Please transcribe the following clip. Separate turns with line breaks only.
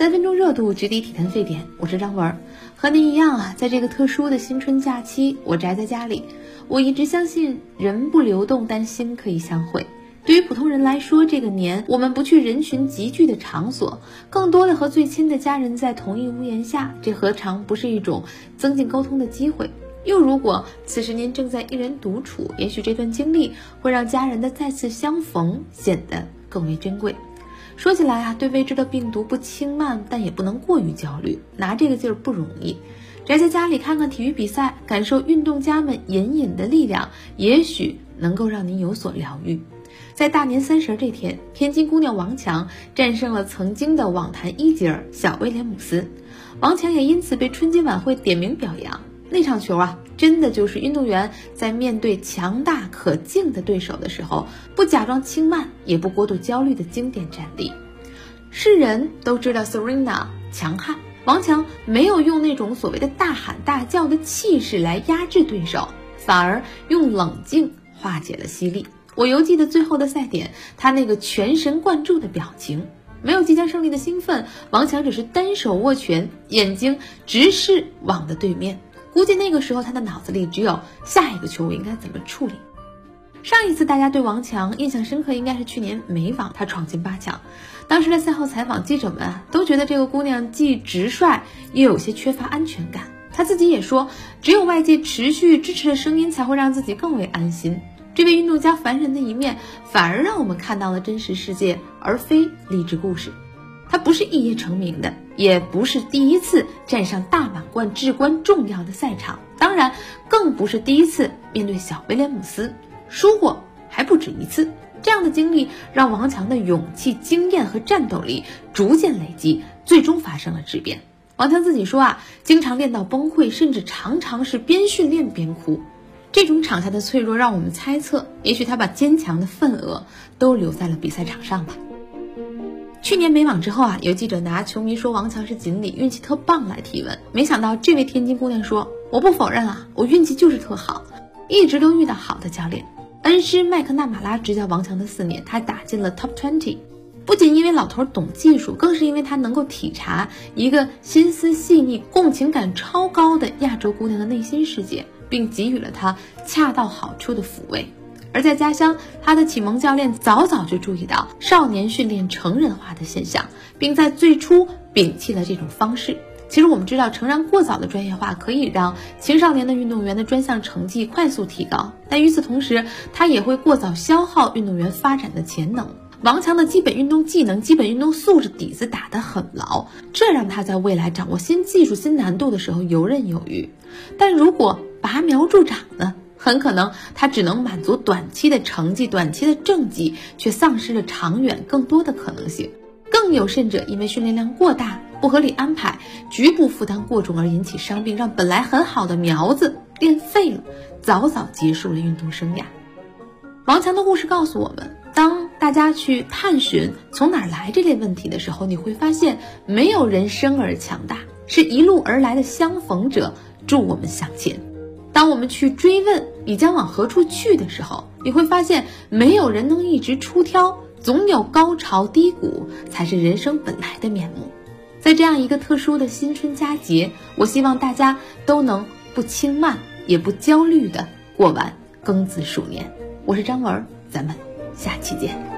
三分钟热度，直抵体坛沸点。我是张文，和您一样啊，在这个特殊的新春假期，我宅在家里。我一直相信，人不流动，但心可以相会。对于普通人来说，这个年我们不去人群集聚的场所，更多的和最亲的家人在同一屋檐下，这何尝不是一种增进沟通的机会？又如果此时您正在一人独处，也许这段经历会让家人的再次相逢显得更为珍贵。说起来啊，对未知的病毒不轻慢，但也不能过于焦虑，拿这个劲儿不容易。宅在家里看看体育比赛，感受运动家们隐隐的力量，也许能够让您有所疗愈。在大年三十这天，天津姑娘王强战胜了曾经的网坛一姐小威廉姆斯，王强也因此被春节晚会点名表扬。那场球啊，真的就是运动员在面对强大可敬的对手的时候，不假装轻慢，也不过度焦虑的经典战例。世人都知道 Serena 强悍，王强没有用那种所谓的大喊大叫的气势来压制对手，反而用冷静化解了犀利。我犹记得最后的赛点，他那个全神贯注的表情，没有即将胜利的兴奋，王强只是单手握拳，眼睛直视网的对面。估计那个时候他的脑子里只有下一个球我应该怎么处理。上一次大家对王强印象深刻，应该是去年美网他闯进八强。当时的赛后采访，记者们啊都觉得这个姑娘既直率，又有些缺乏安全感。她自己也说，只有外界持续支持的声音，才会让自己更为安心。这位运动家烦人的一面，反而让我们看到了真实世界，而非励志故事。他不是一夜成名的，也不是第一次站上大满贯至关重要的赛场，当然更不是第一次面对小威廉姆斯，输过还不止一次。这样的经历让王强的勇气、经验和战斗力逐渐累积，最终发生了质变。王强自己说啊，经常练到崩溃，甚至常常是边训练边哭。这种场下的脆弱，让我们猜测，也许他把坚强的份额都留在了比赛场上吧。去年美网之后啊，有记者拿球迷说王强是锦鲤，运气特棒来提问。没想到这位天津姑娘说：“我不否认啊，我运气就是特好，一直都遇到好的教练。恩师麦克纳马拉执教王强的四年，他打进了 Top Twenty，不仅因为老头懂技术，更是因为他能够体察一个心思细腻、共情感超高的亚洲姑娘的内心世界，并给予了她恰到好处的抚慰。”而在家乡，他的启蒙教练早早就注意到少年训练成人化的现象，并在最初摒弃了这种方式。其实我们知道，诚然过早的专业化可以让青少年的运动员的专项成绩快速提高，但与此同时，他也会过早消耗运动员发展的潜能。王强的基本运动技能、基本运动素质底子打得很牢，这让他在未来掌握新技术、新难度的时候游刃有余。但如果拔苗助长呢？很可能他只能满足短期的成绩、短期的政绩，却丧失了长远更多的可能性。更有甚者，因为训练量过大、不合理安排、局部负担过重而引起伤病，让本来很好的苗子练废了，早早结束了运动生涯。王强的故事告诉我们：当大家去探寻从哪儿来这类问题的时候，你会发现，没有人生而强大，是一路而来的相逢者助我们向前。当我们去追问你将往何处去的时候，你会发现没有人能一直出挑，总有高潮低谷才是人生本来的面目。在这样一个特殊的新春佳节，我希望大家都能不轻慢也不焦虑的过完庚子鼠年。我是张文，咱们下期见。